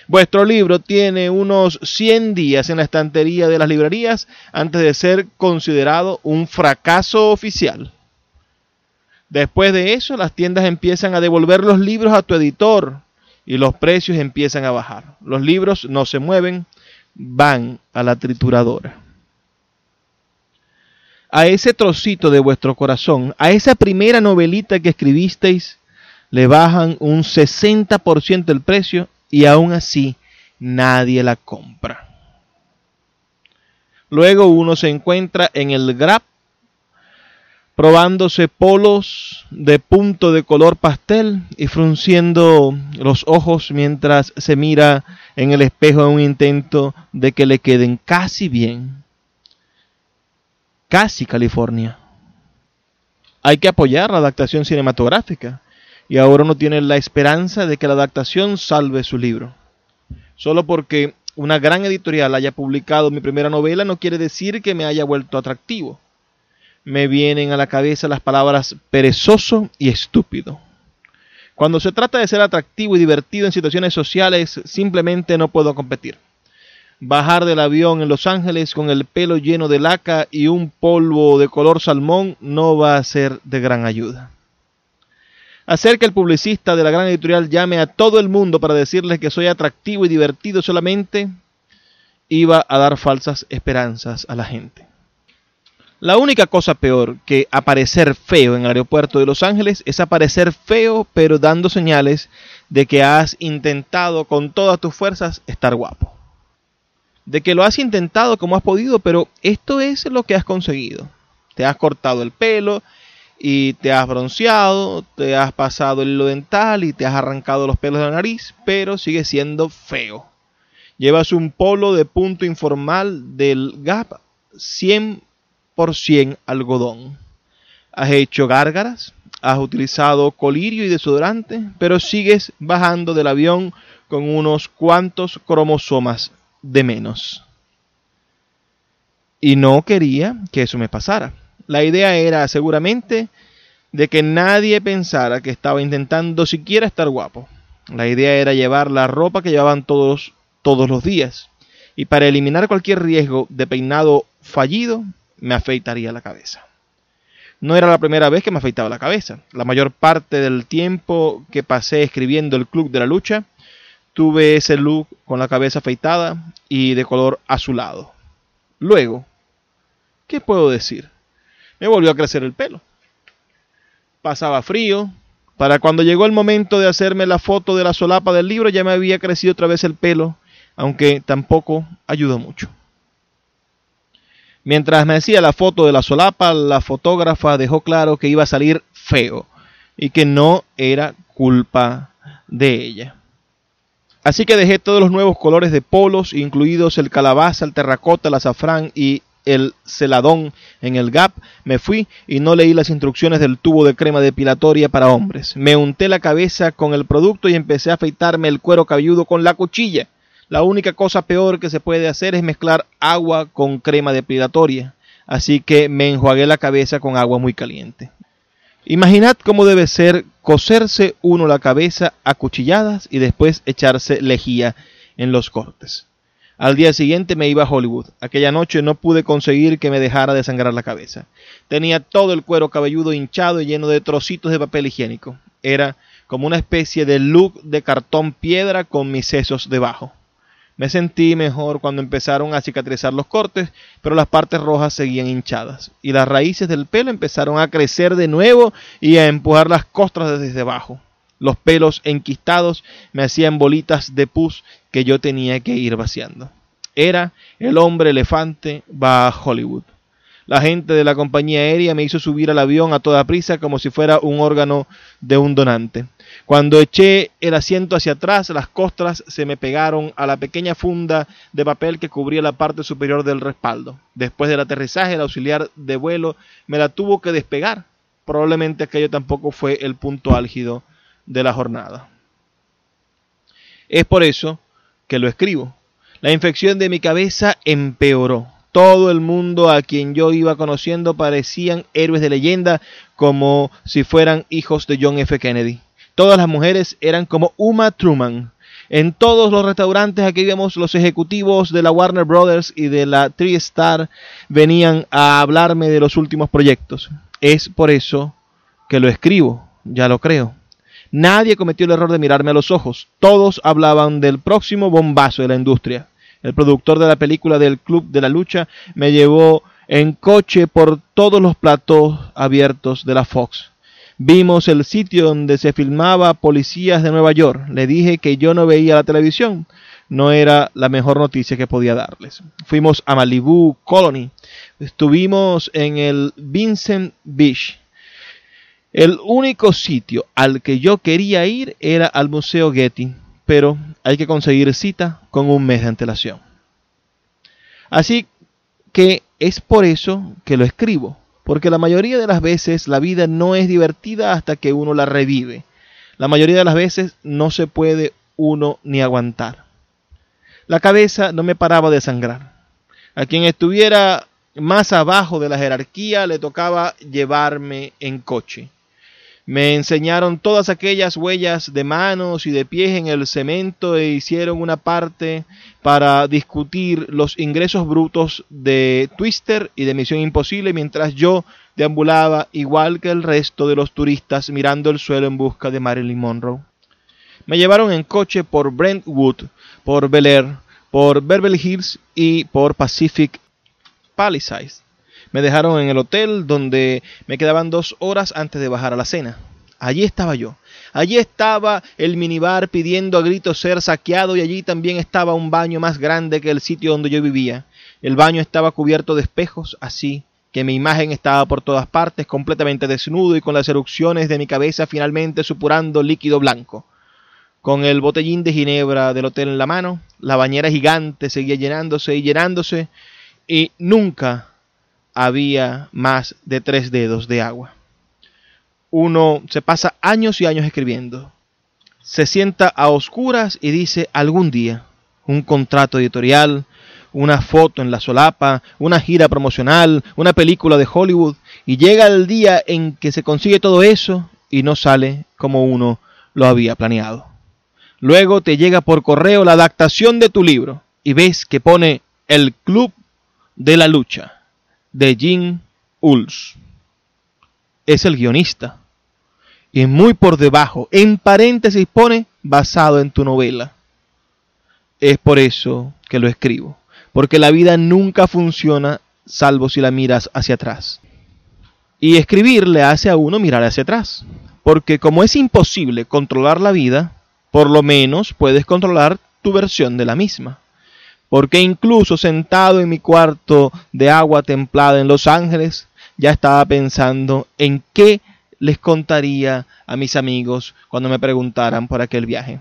Vuestro libro tiene unos 100 días en la estantería de las librerías antes de ser considerado un fracaso oficial. Después de eso, las tiendas empiezan a devolver los libros a tu editor y los precios empiezan a bajar. Los libros no se mueven, van a la trituradora. A ese trocito de vuestro corazón, a esa primera novelita que escribisteis, le bajan un 60% el precio y aún así nadie la compra. Luego uno se encuentra en el Grab probándose polos de punto de color pastel y frunciendo los ojos mientras se mira en el espejo en un intento de que le queden casi bien. Casi California. Hay que apoyar la adaptación cinematográfica y ahora no tiene la esperanza de que la adaptación salve su libro. Solo porque una gran editorial haya publicado mi primera novela no quiere decir que me haya vuelto atractivo. Me vienen a la cabeza las palabras perezoso y estúpido. Cuando se trata de ser atractivo y divertido en situaciones sociales, simplemente no puedo competir. Bajar del avión en Los Ángeles con el pelo lleno de laca y un polvo de color salmón no va a ser de gran ayuda. Hacer que el publicista de la gran editorial llame a todo el mundo para decirles que soy atractivo y divertido solamente iba a dar falsas esperanzas a la gente. La única cosa peor que aparecer feo en el aeropuerto de Los Ángeles es aparecer feo pero dando señales de que has intentado con todas tus fuerzas estar guapo. De que lo has intentado como has podido, pero esto es lo que has conseguido. Te has cortado el pelo, y te has bronceado, te has pasado el hilo dental y te has arrancado los pelos de la nariz, pero sigue siendo feo. Llevas un polo de punto informal del Gap 100% algodón. Has hecho gárgaras, has utilizado colirio y desodorante, pero sigues bajando del avión con unos cuantos cromosomas de menos. Y no quería que eso me pasara. La idea era seguramente de que nadie pensara que estaba intentando siquiera estar guapo. La idea era llevar la ropa que llevaban todos, todos los días. Y para eliminar cualquier riesgo de peinado fallido, me afeitaría la cabeza. No era la primera vez que me afeitaba la cabeza. La mayor parte del tiempo que pasé escribiendo el Club de la Lucha, tuve ese look con la cabeza afeitada y de color azulado. Luego, ¿qué puedo decir? Me volvió a crecer el pelo. Pasaba frío. Para cuando llegó el momento de hacerme la foto de la solapa del libro ya me había crecido otra vez el pelo, aunque tampoco ayudó mucho. Mientras me hacía la foto de la solapa, la fotógrafa dejó claro que iba a salir feo y que no era culpa de ella. Así que dejé todos los nuevos colores de polos, incluidos el calabaza, el terracota, el azafrán y el celadón en el Gap, me fui y no leí las instrucciones del tubo de crema depilatoria para hombres. Me unté la cabeza con el producto y empecé a afeitarme el cuero cabelludo con la cuchilla. La única cosa peor que se puede hacer es mezclar agua con crema depilatoria, así que me enjuagué la cabeza con agua muy caliente. Imaginad cómo debe ser coserse uno la cabeza a cuchilladas y después echarse lejía en los cortes. Al día siguiente me iba a Hollywood. Aquella noche no pude conseguir que me dejara de sangrar la cabeza. Tenía todo el cuero cabelludo hinchado y lleno de trocitos de papel higiénico. Era como una especie de look de cartón piedra con mis sesos debajo. Me sentí mejor cuando empezaron a cicatrizar los cortes, pero las partes rojas seguían hinchadas y las raíces del pelo empezaron a crecer de nuevo y a empujar las costras desde abajo. Los pelos enquistados me hacían bolitas de pus que yo tenía que ir vaciando. Era el hombre elefante va a Hollywood. La gente de la compañía aérea me hizo subir al avión a toda prisa como si fuera un órgano de un donante. Cuando eché el asiento hacia atrás, las costras se me pegaron a la pequeña funda de papel que cubría la parte superior del respaldo. Después del aterrizaje, el auxiliar de vuelo me la tuvo que despegar. Probablemente aquello tampoco fue el punto álgido de la jornada. Es por eso que lo escribo. La infección de mi cabeza empeoró. Todo el mundo a quien yo iba conociendo parecían héroes de leyenda como si fueran hijos de John F. Kennedy. Todas las mujeres eran como Uma Truman. En todos los restaurantes aquí vemos los ejecutivos de la Warner Brothers y de la TriStar venían a hablarme de los últimos proyectos. Es por eso que lo escribo, ya lo creo. Nadie cometió el error de mirarme a los ojos. Todos hablaban del próximo bombazo de la industria. El productor de la película del Club de la Lucha me llevó en coche por todos los platos abiertos de la Fox. Vimos el sitio donde se filmaba Policías de Nueva York. Le dije que yo no veía la televisión. No era la mejor noticia que podía darles. Fuimos a Malibu Colony. Estuvimos en el Vincent Beach. El único sitio al que yo quería ir era al Museo Getty, pero hay que conseguir cita con un mes de antelación. Así que es por eso que lo escribo porque la mayoría de las veces la vida no es divertida hasta que uno la revive. La mayoría de las veces no se puede uno ni aguantar. La cabeza no me paraba de sangrar. A quien estuviera más abajo de la jerarquía le tocaba llevarme en coche. Me enseñaron todas aquellas huellas de manos y de pies en el cemento e hicieron una parte para discutir los ingresos brutos de Twister y de Misión Imposible mientras yo deambulaba igual que el resto de los turistas mirando el suelo en busca de Marilyn Monroe. Me llevaron en coche por Brentwood, por Bel Air, por Beverly Hills y por Pacific Palisades. Me dejaron en el hotel donde me quedaban dos horas antes de bajar a la cena. Allí estaba yo. Allí estaba el minibar pidiendo a gritos ser saqueado y allí también estaba un baño más grande que el sitio donde yo vivía. El baño estaba cubierto de espejos, así que mi imagen estaba por todas partes, completamente desnudo y con las erupciones de mi cabeza finalmente supurando líquido blanco. Con el botellín de ginebra del hotel en la mano, la bañera gigante seguía llenándose y llenándose y nunca había más de tres dedos de agua. Uno se pasa años y años escribiendo. Se sienta a oscuras y dice algún día un contrato editorial, una foto en la solapa, una gira promocional, una película de Hollywood, y llega el día en que se consigue todo eso y no sale como uno lo había planeado. Luego te llega por correo la adaptación de tu libro y ves que pone El Club de la Lucha de Jim Uls. Es el guionista. Y muy por debajo, en paréntesis, pone basado en tu novela. Es por eso que lo escribo. Porque la vida nunca funciona salvo si la miras hacia atrás. Y escribir le hace a uno mirar hacia atrás. Porque como es imposible controlar la vida, por lo menos puedes controlar tu versión de la misma. Porque incluso sentado en mi cuarto de agua templada en Los Ángeles, ya estaba pensando en qué les contaría a mis amigos cuando me preguntaran por aquel viaje.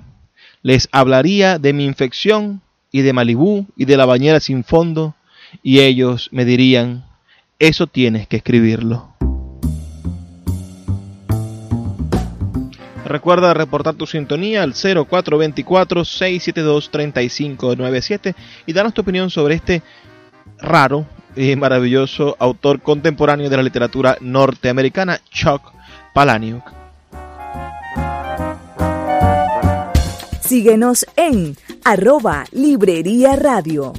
Les hablaría de mi infección y de Malibú y de la bañera sin fondo y ellos me dirían, eso tienes que escribirlo. Recuerda reportar tu sintonía al 0424-672-3597 y darnos tu opinión sobre este raro y maravilloso autor contemporáneo de la literatura norteamericana, Chuck Palahniuk. Síguenos en arroba Librería Radio.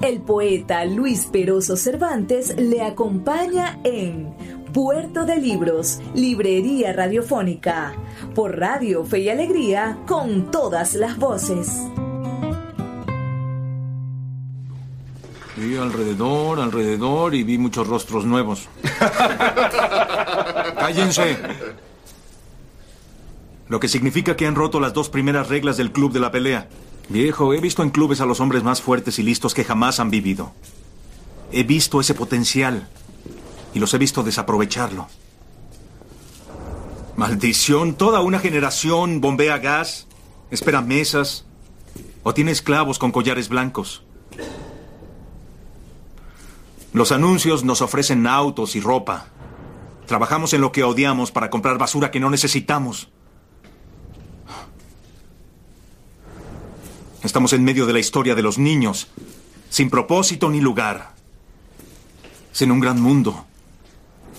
El poeta Luis Peroso Cervantes le acompaña en Puerto de Libros, Librería Radiofónica, por Radio Fe y Alegría, con todas las voces. Vi alrededor, alrededor y vi muchos rostros nuevos. Cállense. Lo que significa que han roto las dos primeras reglas del club de la pelea. Viejo, he visto en clubes a los hombres más fuertes y listos que jamás han vivido. He visto ese potencial y los he visto desaprovecharlo. Maldición, toda una generación bombea gas, espera mesas o tiene esclavos con collares blancos. Los anuncios nos ofrecen autos y ropa. Trabajamos en lo que odiamos para comprar basura que no necesitamos. Estamos en medio de la historia de los niños, sin propósito ni lugar, sin un gran mundo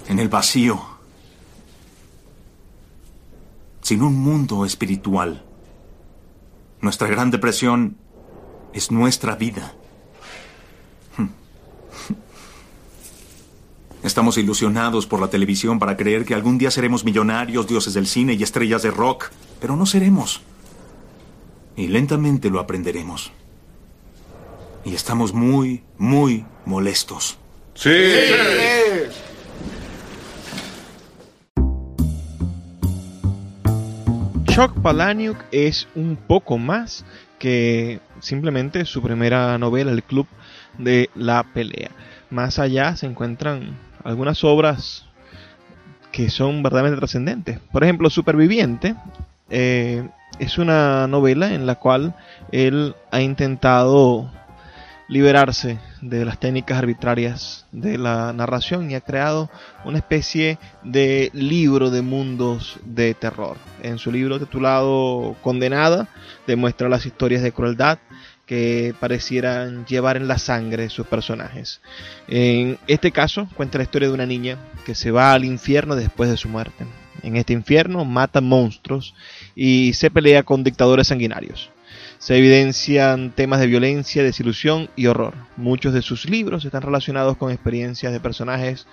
en el vacío, sin un mundo espiritual. Nuestra gran depresión es nuestra vida. Estamos ilusionados por la televisión para creer que algún día seremos millonarios, dioses del cine y estrellas de rock, pero no seremos. Y lentamente lo aprenderemos. Y estamos muy, muy molestos. Sí. Chuck Palahniuk es un poco más que simplemente su primera novela, El Club de la Pelea. Más allá se encuentran algunas obras que son verdaderamente trascendentes. Por ejemplo, Superviviente eh, es una novela en la cual él ha intentado liberarse de las técnicas arbitrarias de la narración y ha creado una especie de libro de mundos de terror. En su libro titulado Condenada demuestra las historias de crueldad que parecieran llevar en la sangre sus personajes. En este caso cuenta la historia de una niña que se va al infierno después de su muerte. En este infierno mata monstruos y se pelea con dictadores sanguinarios se evidencian temas de violencia, desilusión y horror. Muchos de sus libros están relacionados con experiencias de personajes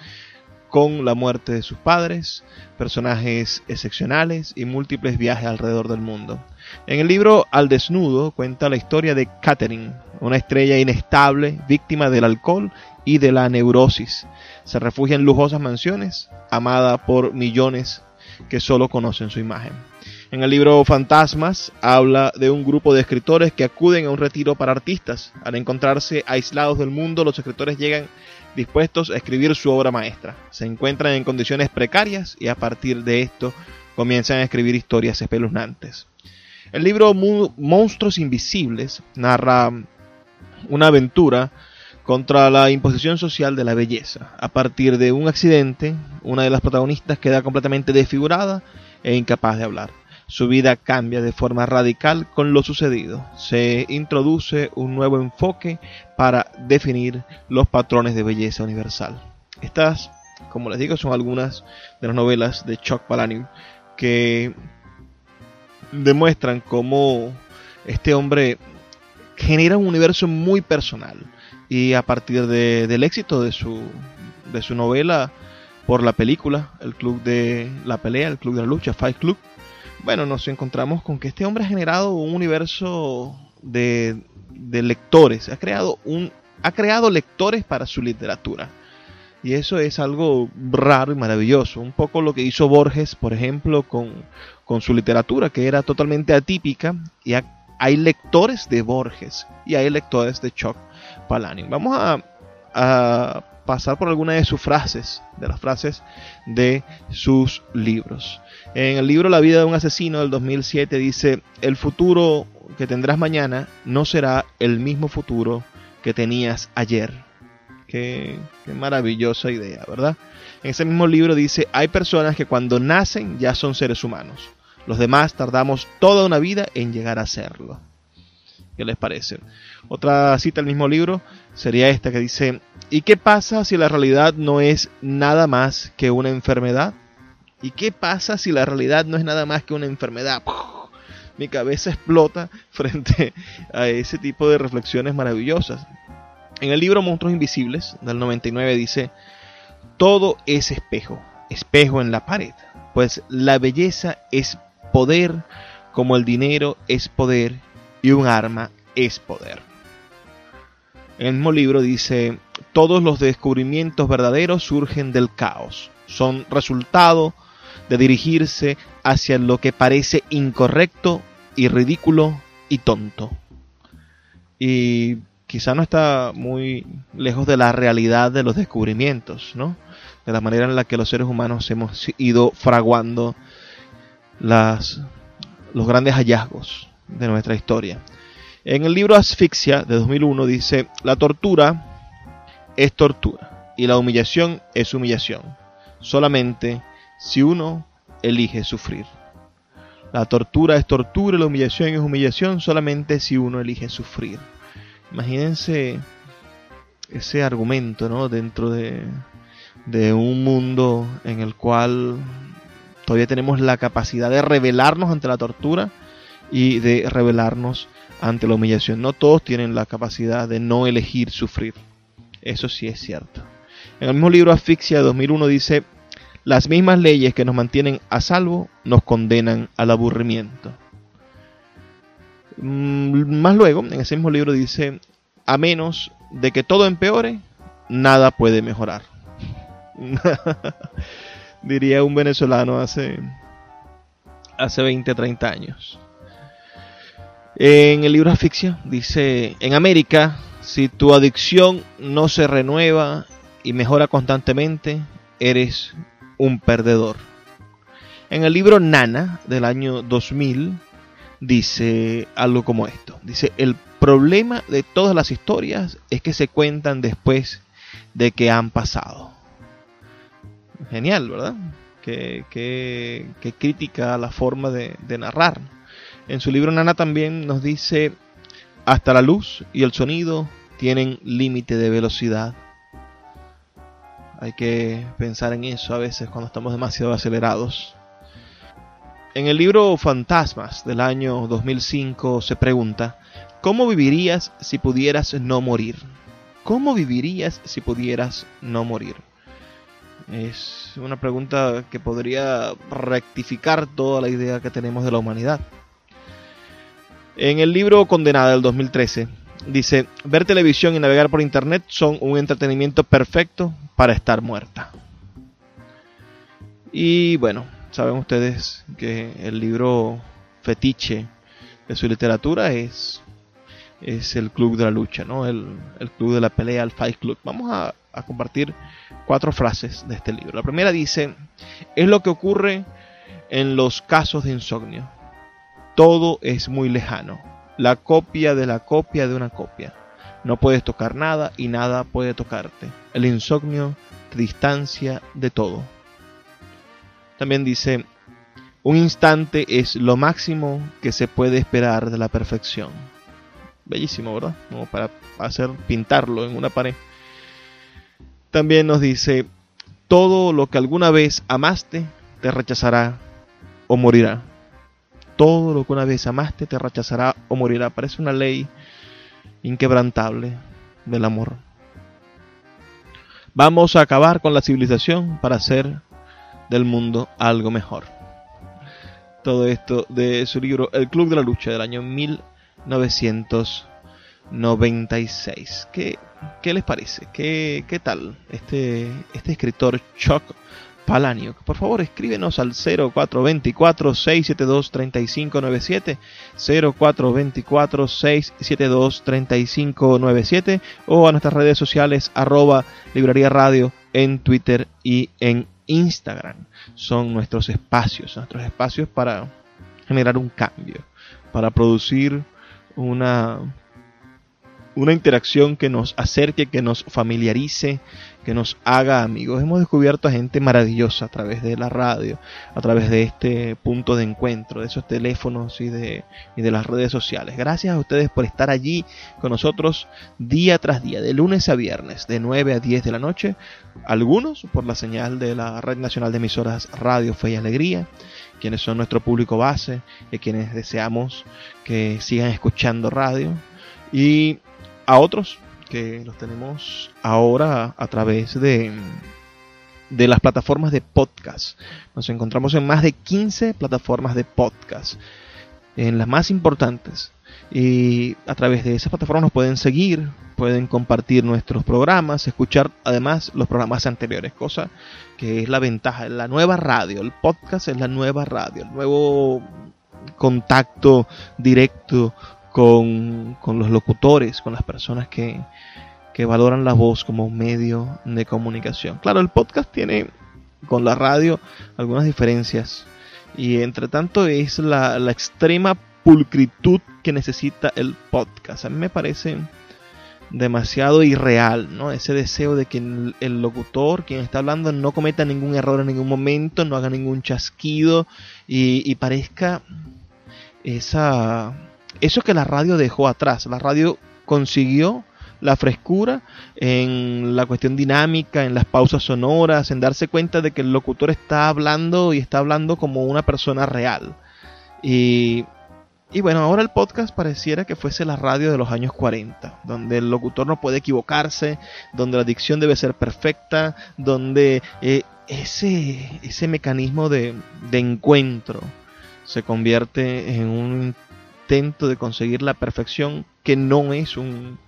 con la muerte de sus padres, personajes excepcionales y múltiples viajes alrededor del mundo. En el libro Al desnudo cuenta la historia de Catherine, una estrella inestable, víctima del alcohol y de la neurosis. Se refugia en lujosas mansiones, amada por millones que solo conocen su imagen. En el libro Fantasmas habla de un grupo de escritores que acuden a un retiro para artistas. Al encontrarse aislados del mundo, los escritores llegan dispuestos a escribir su obra maestra. Se encuentran en condiciones precarias y a partir de esto comienzan a escribir historias espeluznantes. El libro Monstruos Invisibles narra una aventura contra la imposición social de la belleza. A partir de un accidente, una de las protagonistas queda completamente desfigurada e incapaz de hablar. Su vida cambia de forma radical con lo sucedido. Se introduce un nuevo enfoque para definir los patrones de belleza universal. Estas, como les digo, son algunas de las novelas de Chuck Palahniuk que demuestran cómo este hombre genera un universo muy personal y a partir del éxito de su, de su novela por la película, el club de la pelea, el club de la lucha, Fight Club, bueno, nos encontramos con que este hombre ha generado un universo de, de lectores, ha creado, un, ha creado lectores para su literatura. Y eso es algo raro y maravilloso. Un poco lo que hizo Borges, por ejemplo, con, con su literatura, que era totalmente atípica. Y hay lectores de Borges y hay lectores de Chuck Palahniuk. Vamos a, a pasar por algunas de sus frases, de las frases de sus libros. En el libro La vida de un asesino del 2007 dice, el futuro que tendrás mañana no será el mismo futuro que tenías ayer. Qué, qué, maravillosa idea, ¿verdad? En ese mismo libro dice, hay personas que cuando nacen ya son seres humanos. Los demás tardamos toda una vida en llegar a serlo. ¿Qué les parece? Otra cita del mismo libro sería esta que dice, ¿y qué pasa si la realidad no es nada más que una enfermedad? ¿Y qué pasa si la realidad no es nada más que una enfermedad? Mi cabeza explota frente a ese tipo de reflexiones maravillosas. En el libro Monstruos Invisibles del 99 dice, todo es espejo, espejo en la pared, pues la belleza es poder como el dinero es poder y un arma es poder. El mismo libro dice, todos los descubrimientos verdaderos surgen del caos, son resultado de dirigirse hacia lo que parece incorrecto y ridículo y tonto. Y quizá no está muy lejos de la realidad de los descubrimientos, ¿no? De la manera en la que los seres humanos hemos ido fraguando los grandes hallazgos de nuestra historia. En el libro Asfixia de 2001 dice, la tortura es tortura y la humillación es humillación, solamente si uno elige sufrir. La tortura es tortura y la humillación es humillación solamente si uno elige sufrir. Imagínense ese argumento ¿no? dentro de, de un mundo en el cual todavía tenemos la capacidad de rebelarnos ante la tortura y de rebelarnos ante la humillación. No todos tienen la capacidad de no elegir sufrir. Eso sí es cierto. En el mismo libro Asfixia de 2001 dice, las mismas leyes que nos mantienen a salvo nos condenan al aburrimiento. Mm, más luego, en ese mismo libro dice, a menos de que todo empeore, nada puede mejorar. Diría un venezolano hace, hace 20, 30 años. En el libro Asfixia dice, en América, si tu adicción no se renueva y mejora constantemente, eres un perdedor. En el libro Nana del año 2000 dice algo como esto. Dice, el problema de todas las historias es que se cuentan después de que han pasado. Genial, ¿verdad? Que, que, que la forma de narrar. En su libro Nana también nos dice, hasta la luz y el sonido tienen límite de velocidad. Hay que pensar en eso a veces cuando estamos demasiado acelerados. En el libro Fantasmas del año 2005 se pregunta, ¿cómo vivirías si pudieras no morir? ¿Cómo vivirías si pudieras no morir? Es una pregunta que podría rectificar toda la idea que tenemos de la humanidad. En el libro Condenada del 2013 dice, ver televisión y navegar por internet son un entretenimiento perfecto para estar muerta. Y bueno, saben ustedes que el libro fetiche de su literatura es, es el Club de la Lucha, ¿no? el, el Club de la Pelea, el Fight Club. Vamos a, a compartir cuatro frases de este libro. La primera dice, es lo que ocurre en los casos de insomnio todo es muy lejano. La copia de la copia de una copia. No puedes tocar nada y nada puede tocarte. El insomnio te distancia de todo. También dice, un instante es lo máximo que se puede esperar de la perfección. Bellísimo, ¿verdad? Como para hacer pintarlo en una pared. También nos dice, todo lo que alguna vez amaste te rechazará o morirá. Todo lo que una vez amaste te rechazará o morirá. Parece una ley inquebrantable del amor. Vamos a acabar con la civilización para hacer del mundo algo mejor. Todo esto de su libro El Club de la Lucha del año 1996. ¿Qué, qué les parece? ¿Qué, qué tal este, este escritor Chuck Palanio. Por favor, escríbenos al 0424-672-3597, 0424-672-3597 o a nuestras redes sociales arroba librería radio en Twitter y en Instagram. Son nuestros espacios, nuestros espacios para generar un cambio, para producir una una interacción que nos acerque, que nos familiarice, que nos haga amigos. Hemos descubierto a gente maravillosa a través de la radio, a través de este punto de encuentro, de esos teléfonos y de, y de las redes sociales. Gracias a ustedes por estar allí con nosotros día tras día, de lunes a viernes, de 9 a 10 de la noche. Algunos por la señal de la Red Nacional de Emisoras Radio Fe y Alegría quienes son nuestro público base y quienes deseamos que sigan escuchando radio. Y a otros que los tenemos ahora a través de, de las plataformas de podcast. Nos encontramos en más de 15 plataformas de podcast, en las más importantes. Y a través de esas plataformas nos pueden seguir, pueden compartir nuestros programas, escuchar además los programas anteriores, cosa que es la ventaja, la nueva radio, el podcast es la nueva radio, el nuevo contacto directo con, los locutores, con las personas que, que valoran la voz como medio de comunicación. Claro, el podcast tiene con la radio algunas diferencias y entre tanto es la, la extrema pulcritud que necesita el podcast. A mí me parece demasiado irreal, ¿no? Ese deseo de que el, locutor, quien está hablando, no cometa ningún error en ningún momento, no haga ningún chasquido y, y parezca esa eso que la radio dejó atrás. La radio consiguió la frescura en la cuestión dinámica, en las pausas sonoras, en darse cuenta de que el locutor está hablando y está hablando como una persona real. Y, y bueno, ahora el podcast pareciera que fuese la radio de los años 40, donde el locutor no puede equivocarse, donde la dicción debe ser perfecta, donde eh, ese, ese mecanismo de, de encuentro se convierte en un de conseguir la perfección que no es un,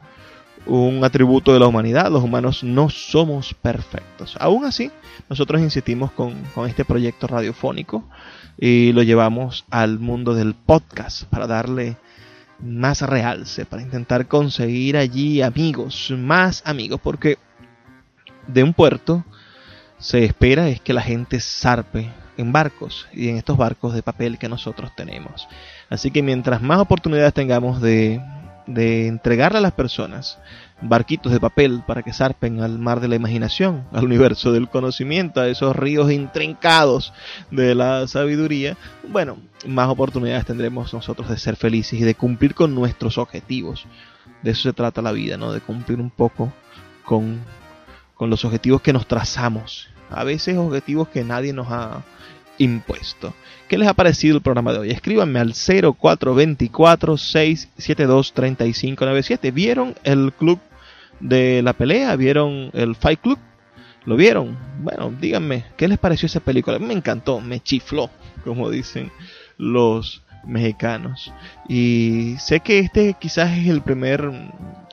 un atributo de la humanidad. Los humanos no somos perfectos. Aún así, nosotros insistimos con, con, este proyecto radiofónico y lo llevamos al mundo del podcast para darle más realce, para intentar conseguir allí amigos, más amigos, porque de un puerto se espera es que la gente zarpe en barcos y en estos barcos de papel que nosotros tenemos. Así que mientras más oportunidades tengamos de, de entregarle a las personas barquitos de papel para que zarpen al mar de la imaginación, al universo del conocimiento, a esos ríos intrincados de la sabiduría, bueno, más oportunidades tendremos nosotros de ser felices y de cumplir con nuestros objetivos. De eso se trata la vida, ¿no? De cumplir un poco con, con los objetivos que nos trazamos. A veces objetivos que nadie nos ha impuesto. ¿Qué les ha parecido el programa de hoy? Escríbanme al 0424-672-3597. ¿Vieron el club de la pelea? ¿Vieron el Fight Club? ¿Lo vieron? Bueno, díganme, ¿qué les pareció esa película? Me encantó, me chifló, como dicen los mexicanos. Y sé que este quizás es el primer,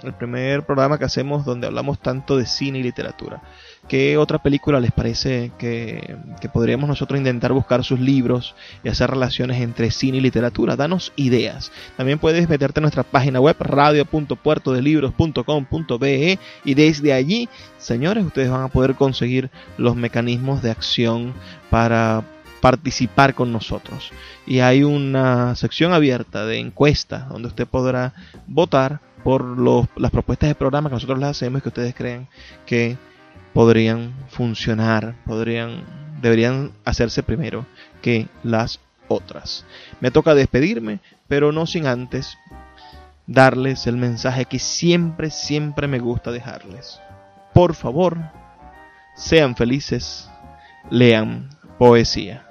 el primer programa que hacemos donde hablamos tanto de cine y literatura. ¿Qué otra película les parece que, podríamos nosotros intentar buscar sus libros y hacer relaciones entre cine y literatura? Danos ideas. También puedes meterte en nuestra página web radio.puertodelibros.com.be y desde allí, señores, ustedes van a poder conseguir los mecanismos de acción para participar con nosotros. Y hay una sección abierta de encuesta donde usted podrá votar por los, las propuestas de programa que nosotros les hacemos y que ustedes creen que podrían funcionar, podrían, deberían hacerse primero que las otras. Me toca despedirme, pero no sin antes darles el mensaje que siempre, siempre me gusta dejarles. Por favor, sean felices, lean poesía.